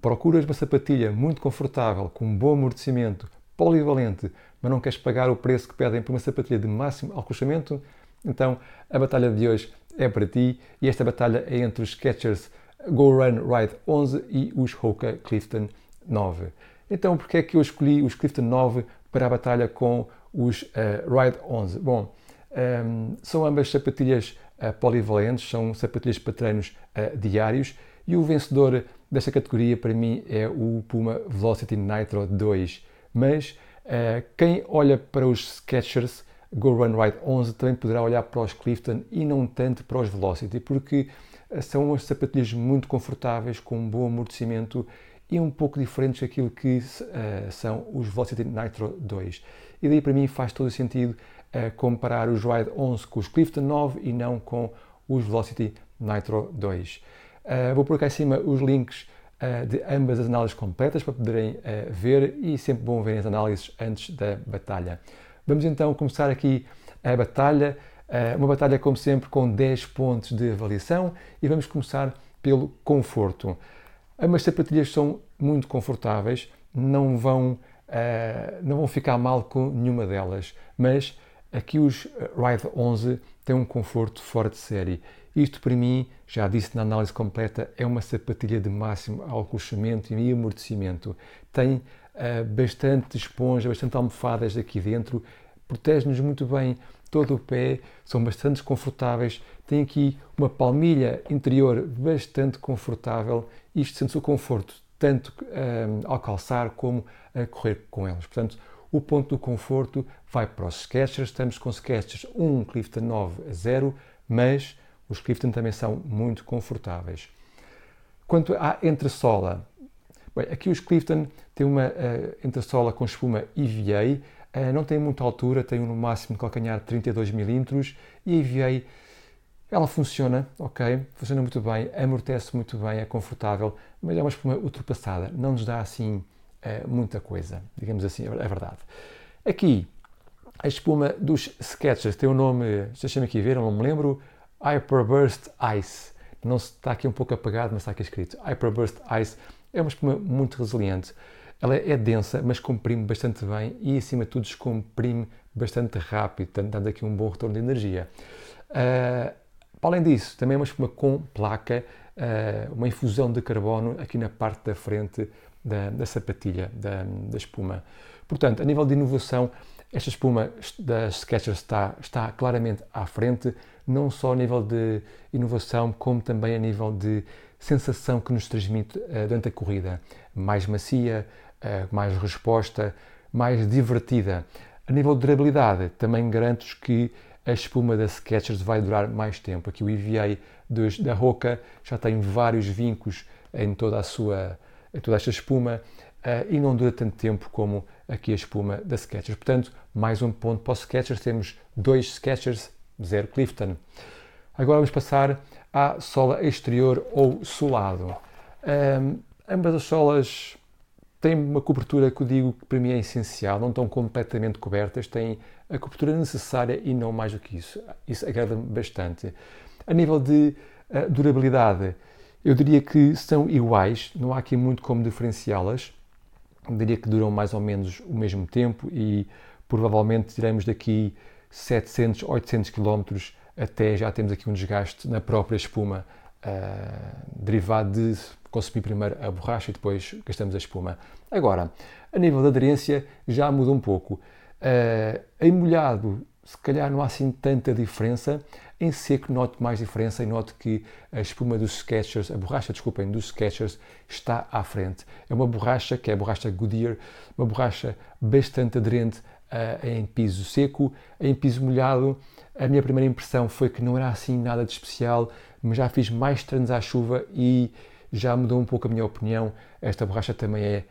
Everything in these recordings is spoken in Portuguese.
Procuras uma sapatilha muito confortável, com um bom amortecimento, polivalente, mas não queres pagar o preço que pedem por uma sapatilha de máximo alcochamento? Então a batalha de hoje é para ti e esta batalha é entre os Skechers Go Run Ride 11 e os Hoka Clifton 9. Então, porque é que eu escolhi os Clifton 9 para a batalha com os uh, Ride 11? Bom, um, ehm, são ambas sapatilhas uh, polivalentes, são sapatilhas para treinos uh, diários e o vencedor desta categoria para mim é o Puma Velocity Nitro 2. Mas quem olha para os Skechers Go Run Ride 11 também poderá olhar para os Clifton e não tanto para os Velocity, porque são umas sapatilhas muito confortáveis, com um bom amortecimento e um pouco diferentes daquilo que uh, são os Velocity Nitro 2. E daí para mim faz todo o sentido uh, comparar os Ride 11 com os Clifton 9 e não com os Velocity Nitro 2. Uh, eh, vou pôr cá em cima os links de ambas as análises completas para poderem ver e sempre bom verem as análises antes da batalha. Vamos então começar aqui a batalha, uma batalha como sempre com 10 pontos de avaliação e vamos começar pelo conforto. Ambas sapatilhas são muito confortáveis, não vão, uh, não vão ficar mal com nenhuma delas, mas aqui os Ride 11 têm um conforto fora de série. Isto para mim, já disse na análise completa, é uma sapatilha de máximo alcochamento e amortecimento. Tem uh, bastante esponja, bastante almofadas aqui dentro, protege-nos muito bem todo o pé, são bastante confortáveis, tem aqui uma palmilha interior bastante confortável, isto sente-se o conforto tanto um, ao calçar como a correr com elas. Portanto, o ponto do conforto vai para os Skechers, estamos com Skechers 1 Clifton 9 a 0, mas os Clifton também são muito confortáveis. Quanto à entressola, bem, aqui os Clifton têm uma uh, entressola com espuma EVA, uh, não tem muita altura, tem no máximo de calcanhar 32 mm e a EVA ela funciona, ok, funciona muito bem, amortece muito bem, é confortável, mas é uma espuma ultrapassada, não nos dá assim uh, muita coisa, digamos assim, é verdade. Aqui, a espuma dos Sketchers tem o um nome, deixa-me aqui ver, não me lembro, Hyperburst Ice. Não está aqui um pouco apagado, mas está aqui escrito. Hyperburst Ice é uma espuma muito resiliente. Ela é densa, mas comprime bastante bem e, acima de tudo, descomprime bastante rápido, dando aqui um bom retorno de energia. Uh, para além disso, também é uma espuma com placa, uh, uma infusão de carbono aqui na parte da frente da, da sapatilha da, da, espuma. Portanto, a nível de inovação, esta espuma das Skechers está, está claramente à frente, não só a nível de inovação, como também a nível de sensação que nos transmite uh, durante a corrida. Mais macia, uh, mais resposta, mais divertida. A nível de durabilidade, também garanto que a espuma da Skechers vai durar mais tempo. Aqui o EVA dos, da Roca já tem vários vincos em toda a sua, toda esta espuma uh, e não dura tanto tempo como aqui a espuma da Skechers. Portanto, mais um ponto para os Skechers. Temos dois Skechers, zero Clifton. Agora vamos passar à sola exterior ou solado. Um, ambas as solas têm uma cobertura que eu digo que para mim é essencial, não estão completamente cobertas, têm a cobertura necessária e não mais do que isso. Isso agrada-me bastante. A nível de uh, durabilidade, eu diria que são iguais, não há aqui muito como diferenciá-las. Diria que duram mais ou menos o mesmo tempo e provavelmente tiramos daqui 700, 800 km até já temos aqui um desgaste na própria espuma, uh, derivado de consumir primeiro a borracha e depois gastamos a espuma. Agora, a nível de aderência já muda um pouco. Uh, em molhado, se calhar não há assim tanta diferença. Em seco, noto mais diferença e noto que a espuma dos Skechers, a borracha, desculpem, dos Skechers está à frente. É uma borracha que é a borracha Goodyear, uma borracha bastante aderente uh, em piso seco. Em piso molhado, a minha primeira impressão foi que não era assim nada de especial, mas já fiz mais treinos à chuva e já mudou um pouco a minha opinião. Esta borracha também é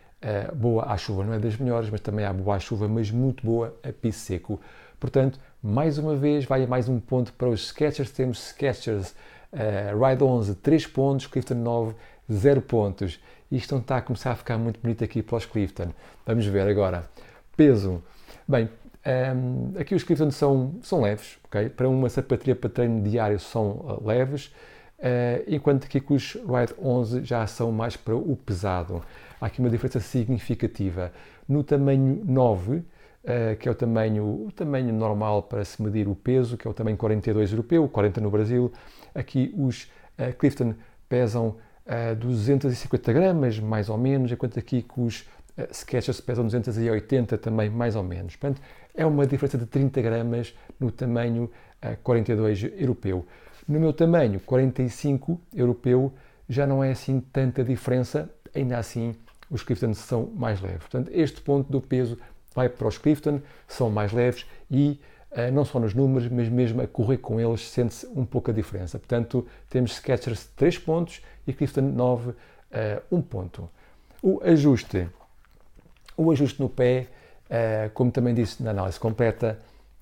uh, boa à chuva, não é das melhores, mas também é boa à chuva, mas muito boa a piso seco. Portanto, mais uma vez, vai mais um ponto para os Skechers. Temos Skechers uh, Ride 11, 3 pontos, Clifton 9, 0 pontos. Isto não está a começar a ficar muito bonito aqui para os Clifton. Vamos ver agora. Peso. Bem, um, ehm, aqui os Clifton são, são leves, ok? Para uma sapatilha para treino diário são uh, leves. enquanto que os Ride 11 já são mais para o pesado. Há aqui uma diferença significativa. No tamanho 9, que é o tamanho, o tamanho normal para se medir o peso, que é o tamanho 42 europeu, 40 no Brasil, aqui os Clifton pesam 250 gramas, mais ou menos, enquanto aqui que os Skechers pesam 280 também, mais ou menos. Portanto, é uma diferença de 30 gramas no tamanho 42 europeu. No meu tamanho 45 europeu já não é assim tanta diferença, ainda assim os Clifton são mais leves. Portanto, este ponto do peso vai para os Clifton, são mais leves e uh, não só nos números, mas mesmo a correr com eles sente-se um pouco a diferença. Portanto, temos Skechers 3 pontos e Clifton 9, uh, 1 ponto. O ajuste. O ajuste no pé, uh, como também disse na análise completa,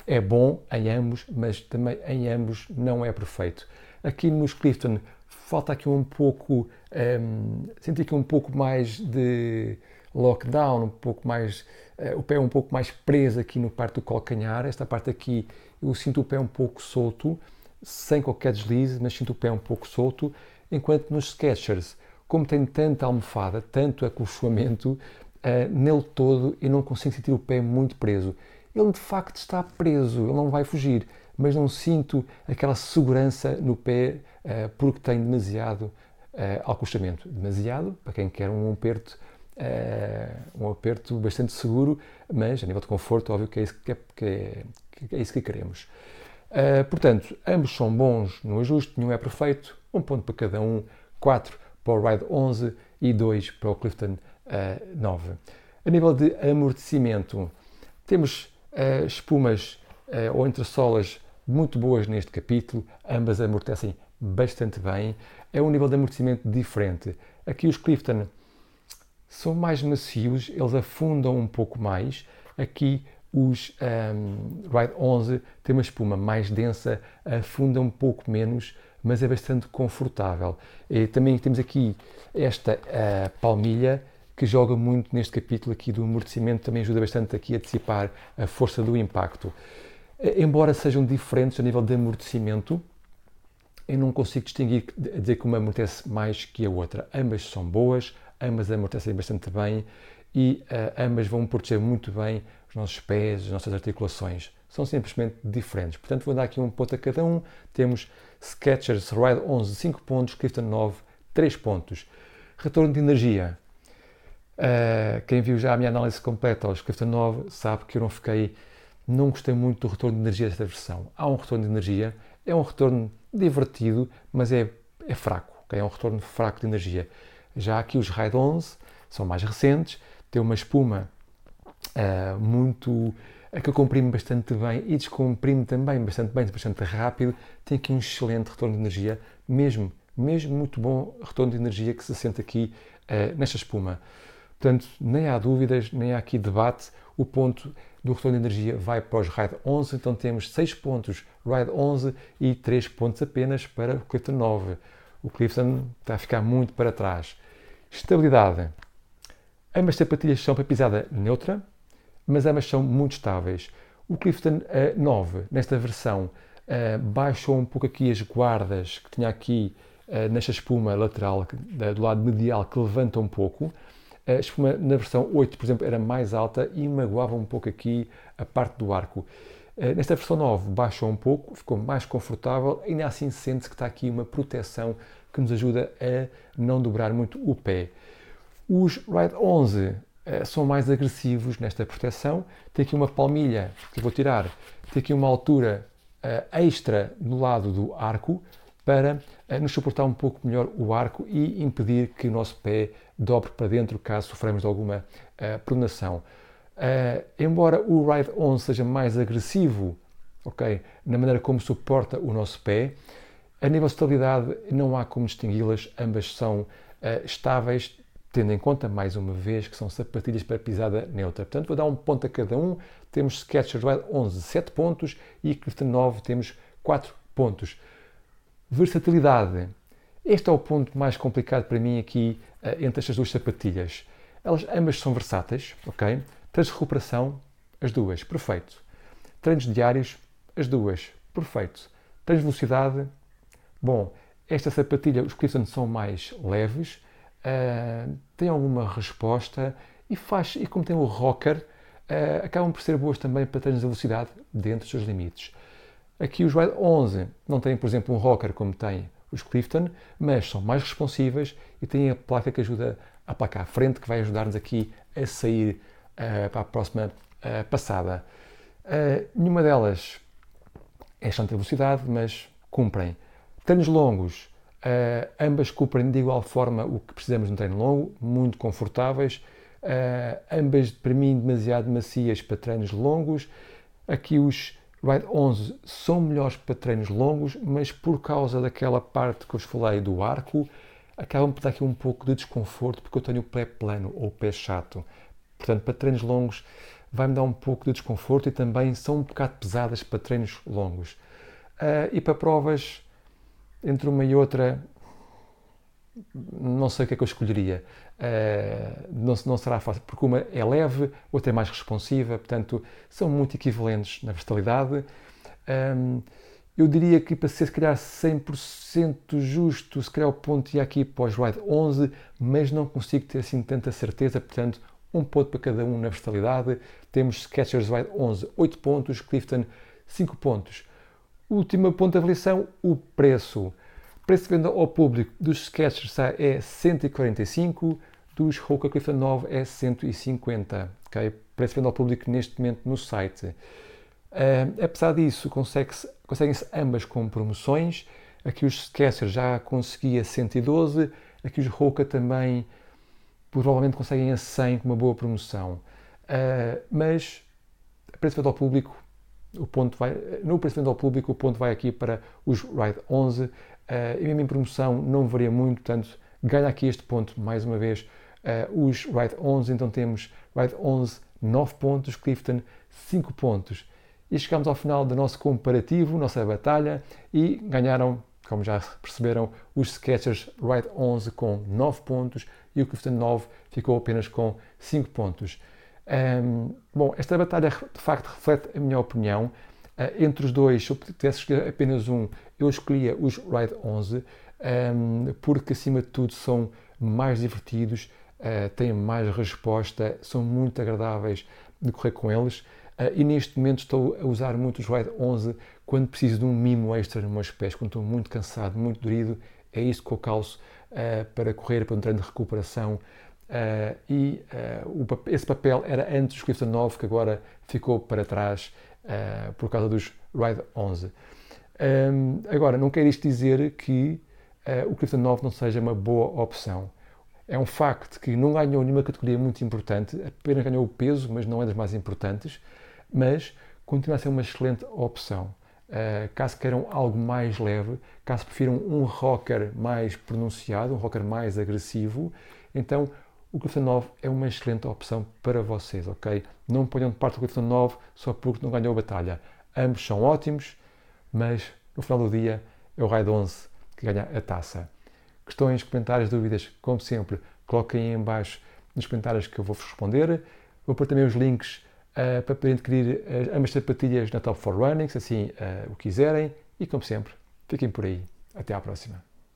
é bom em ambos, mas também em ambos não é perfeito. Aqui nos Clifton falta aqui um pouco, um, ehm, senti aqui um pouco mais de lockdown, um pouco mais, uh, o pé um pouco mais preso aqui no parte do calcanhar. Esta parte aqui eu sinto o pé um pouco solto, sem qualquer deslize, mas sinto o pé um pouco solto. Enquanto nos Skechers, como tem tanta almofada, tanto acolchoamento, uh, nele todo eu não consigo sentir o pé muito preso. Ele de facto está preso, ele não vai fugir, mas não sinto aquela segurança no pé uh, porque tem demasiado uh. Demasiado, para quem quer um aperto um aperto bastante seguro, mas a nível de conforto, óbvio que é isso que, é, que, é, que, é isso que queremos. Uh, portanto, ambos são bons no ajuste, nenhum é perfeito, um ponto para cada um, 4 para o Ride 11 e 2 para o Clifton uh, eh, 9. A nível de amortecimento, temos espumas ou entressolas muito boas neste capítulo, ambas amortecem bastante bem, é um nível de amortecimento diferente. Aqui os Clifton são mais macios, eles afundam um pouco mais. Aqui os um, Ride 11 têm uma espuma mais densa, afunda um pouco menos, mas é bastante confortável. E também temos aqui esta uh, palmilha que joga muito neste capítulo aqui do amortecimento, também ajuda bastante aqui a dissipar a força do impacto. Embora sejam diferentes a nível de amortecimento, eu não consigo distinguir, dizer que uma amortece mais que a outra. Ambas são boas, ambas amortecem bastante bem e uh, ambas vão proteger muito bem os nossos pés, as nossas articulações. São simplesmente diferentes. Portanto, vou dar aqui um ponto a cada um. Temos Skechers Ride 11, 5 pontos, Clifton 9, 3 pontos. Retorno de energia. Uh, quem viu já a minha análise completa aos Clifton 9 sabe que eu não fiquei, não gostei muito do retorno de energia desta versão. Há um retorno de energia, é um retorno divertido, mas é, é fraco, okay? é um retorno fraco de energia. Já aqui os Ride 11 são mais recentes, têm uma espuma uh, muito que comprime bastante bem e descomprime também bastante bem, bastante rápido, tem aqui um excelente retorno de energia, mesmo, mesmo muito bom retorno de energia que se sente aqui uh, nesta espuma. Portanto, nem há dúvidas, nem há aqui debate, o ponto do retorno de energia vai para os Ride 11, então temos 6 pontos Ride 11 e 3 pontos apenas para o Clifton 9. O Clifton está a ficar muito para trás. Estabilidade. Ambas sapatilhas são para pisada neutra, mas ambas são muito estáveis. O Clifton uh, eh, 9, nesta versão, uh, baixou um pouco aqui as guardas que tinha aqui uh, nesta espuma lateral do lado medial que levanta um pouco. A espuma na versão 8, por exemplo, era mais alta e magoava um pouco aqui a parte do arco. Nesta versão 9 baixou um pouco, ficou mais confortável, ainda assim sente-se que está aqui uma proteção que nos ajuda a não dobrar muito o pé. Os Ride 11 uh, são mais agressivos nesta proteção. Tem aqui uma palmilha que vou tirar, tem aqui uma altura uh, extra no lado do arco para uh, nos suportar um pouco melhor o arco e impedir que o nosso pé dobre para dentro caso sofremos de alguma pronação. embora o Ride 11 seja mais agressivo okay, na maneira como suporta o nosso pé, a nível de estabilidade, não há como distingui-las, ambas são uh, estáveis, tendo em conta, mais uma vez, que são sapatilhas para pisada neutra. Portanto, vou dar um ponto a cada um. Temos Skechers Wild 11, 7 pontos e Clifton 9 temos 4 pontos. Versatilidade. Este é o ponto mais complicado para mim aqui uh, entre estas duas sapatilhas. Elas ambas são versáteis, ok? Treinos de recuperação, as duas, perfeito. Treinos diários, as duas, perfeito. Treinos de velocidade, Bom, esta sapatilha, os Clifton são mais leves, uh, têm alguma resposta e faz, e como tem o rocker, uh, acabam por ser boas também para treinos de velocidade dentro dos seus limites. Aqui os Ride 11 não têm, por exemplo, um rocker como tem os Clifton, mas são mais responsivas e têm a placa que ajuda a placa à frente, que vai ajudar-nos aqui a sair uh, para a próxima uh, passada. Uh, nenhuma delas é excelente velocidade, mas cumprem. Treinos longos, ambas cumprem de igual forma o que precisamos um treino longo, muito confortáveis, ambas para mim demasiado macias para treinos longos. Aqui os Ride 11 são melhores para treinos longos, mas por causa daquela parte que eu vos falei do arco, acabam por dar aqui um pouco de desconforto porque eu tenho o pé plano ou o pé chato. Portanto, para treinos longos vai-me dar um pouco de desconforto e também são um bocado pesadas para treinos longos. Uh, e para provas, entre uma e outra, não sei o que é que eu escolheria. Uh, não, não, será fácil, porque uma é leve, outra é mais responsiva, portanto, são muito equivalentes na versatilidade. Um, eu diria que para ser, se calhar, 100% justo, se calhar o ponto ia aqui para os Ride 11, mas não consigo ter assim tanta certeza, portanto, um ponto para cada um na versatilidade. Temos Skechers Ride 11, 8 pontos, Clifton, 5 pontos. Último ponto de avaliação, o preço. O preço de venda ao público dos Skechers é 145, dos Hoka Clifton 9 é 150. Okay? Preço de venda ao público neste momento no site. Uh, apesar disso, consegue-se conseguem-se ambas com promoções. Aqui os Skechers já conseguia 112, aqui os Roca também provavelmente conseguem a 100 com uma boa promoção. Uh, mas preço de ao público, o ponto vai, no de ao público, o ponto vai aqui para os Ride 11 uh, e mesmo em promoção não varia muito, portanto ganha aqui este ponto mais uma vez uh, os Ride 11, então temos Ride 11 9 pontos, Clifton 5 pontos. E chegamos ao final do nosso comparativo, nossa batalha, e ganharam, como já perceberam, os Skechers Ride 11 com 9 pontos e o Clifton 9 ficou apenas com 5 pontos. Um, bom, esta batalha de facto reflete a minha opinião. Uh, entre os dois, se eu tivesse escolher apenas um, eu escolhia os Ride 11, um, porque acima de tudo são mais divertidos, uh, têm mais resposta, são muito agradáveis de correr com eles. Uh, e neste momento estou a usar muito os Ride 11 quando preciso de um mimo extra nos meus pés, quando estou muito cansado, muito dorido, é isso que eu calço para correr para um treino de recuperação. Uh, e o, esse papel era antes do Clifton 9, que agora ficou para trás por causa dos Ride 11. Um, agora, não quer isto dizer que o Clifton 9 não seja uma boa opção. É um facto que não ganhou nenhuma categoria muito importante, apenas ganhou o peso, mas não é das mais importantes mas continua a ser uma excelente opção. Uh, caso queiram algo mais leve, caso prefiram um rocker mais pronunciado, um rocker mais agressivo, então o Clifton 9 é uma excelente opção para vocês, ok? Não ponham de parte o Clifton 9 só porque não ganhou a batalha. Ambos são ótimos, mas no final do dia é o Raid 11 que ganha a taça. Questões, comentários, dúvidas, como sempre, coloquem em baixo nos comentários que eu vou responder. Vou pôr também os links uh, para poderem adquirir uh, ambas sapatilhas na Top 4 Running, se assim uh, o quiserem. E como sempre, fiquem por aí. Até à próxima.